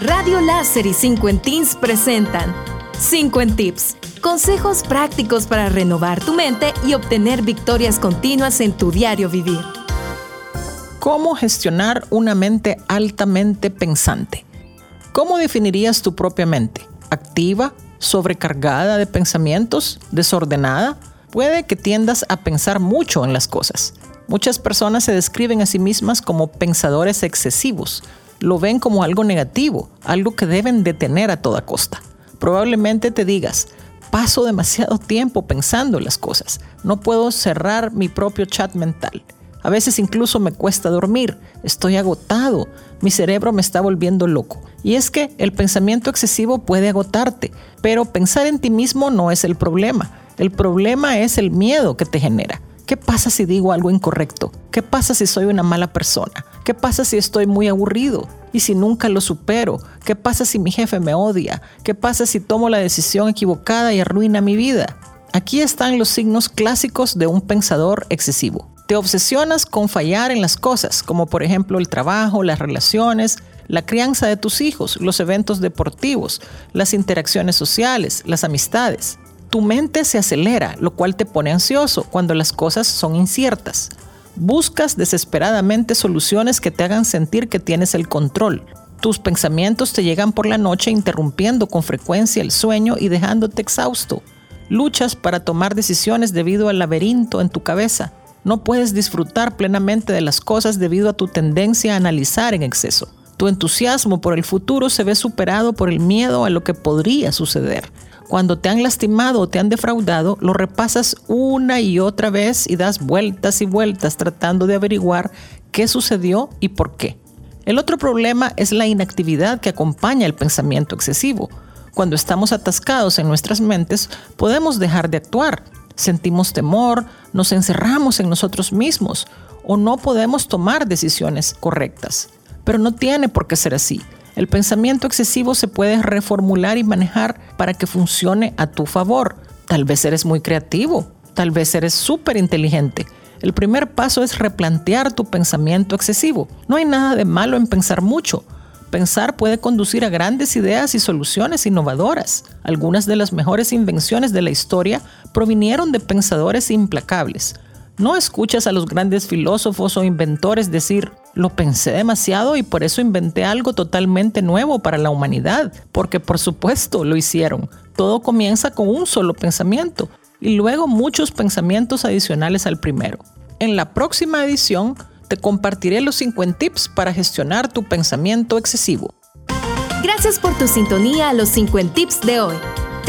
Radio Láser y 5 en presentan 5 en Tips. Consejos prácticos para renovar tu mente y obtener victorias continuas en tu diario vivir. ¿Cómo gestionar una mente altamente pensante? ¿Cómo definirías tu propia mente? ¿Activa? ¿Sobrecargada de pensamientos? ¿Desordenada? Puede que tiendas a pensar mucho en las cosas. Muchas personas se describen a sí mismas como pensadores excesivos, lo ven como algo negativo, algo que deben detener a toda costa. Probablemente te digas, paso demasiado tiempo pensando las cosas, no puedo cerrar mi propio chat mental. A veces incluso me cuesta dormir, estoy agotado, mi cerebro me está volviendo loco. Y es que el pensamiento excesivo puede agotarte, pero pensar en ti mismo no es el problema. El problema es el miedo que te genera. ¿Qué pasa si digo algo incorrecto? ¿Qué pasa si soy una mala persona? ¿Qué pasa si estoy muy aburrido? ¿Y si nunca lo supero? ¿Qué pasa si mi jefe me odia? ¿Qué pasa si tomo la decisión equivocada y arruina mi vida? Aquí están los signos clásicos de un pensador excesivo. Te obsesionas con fallar en las cosas, como por ejemplo el trabajo, las relaciones, la crianza de tus hijos, los eventos deportivos, las interacciones sociales, las amistades tu mente se acelera, lo cual te pone ansioso cuando las cosas son inciertas. Buscas desesperadamente soluciones que te hagan sentir que tienes el control. Tus pensamientos te llegan por la noche interrumpiendo con frecuencia el sueño y dejándote exhausto. Luchas para tomar decisiones debido al laberinto en tu cabeza. No puedes disfrutar plenamente de las cosas debido a tu tendencia a analizar en exceso. Tu entusiasmo por el futuro se ve superado por el miedo a lo que podría suceder. Cuando te han lastimado o te han defraudado, lo repasas una y otra vez y das vueltas y vueltas tratando de averiguar qué sucedió y por qué. El otro problema es la inactividad que acompaña el pensamiento excesivo. Cuando estamos atascados en nuestras mentes, podemos dejar de actuar. Sentimos temor, nos encerramos en nosotros mismos o no podemos tomar decisiones correctas. Pero no tiene por qué ser así. El pensamiento excesivo se puede reformular y manejar para que funcione a tu favor. Tal vez eres muy creativo, tal vez eres súper inteligente. El primer paso es replantear tu pensamiento excesivo. No hay nada de malo en pensar mucho. Pensar puede conducir a grandes ideas y soluciones innovadoras. Algunas de las mejores invenciones de la historia provinieron de pensadores implacables. No escuchas a los grandes filósofos o inventores decir, lo pensé demasiado y por eso inventé algo totalmente nuevo para la humanidad, porque por supuesto lo hicieron. Todo comienza con un solo pensamiento y luego muchos pensamientos adicionales al primero. En la próxima edición te compartiré los 50 tips para gestionar tu pensamiento excesivo. Gracias por tu sintonía a los 50 tips de hoy.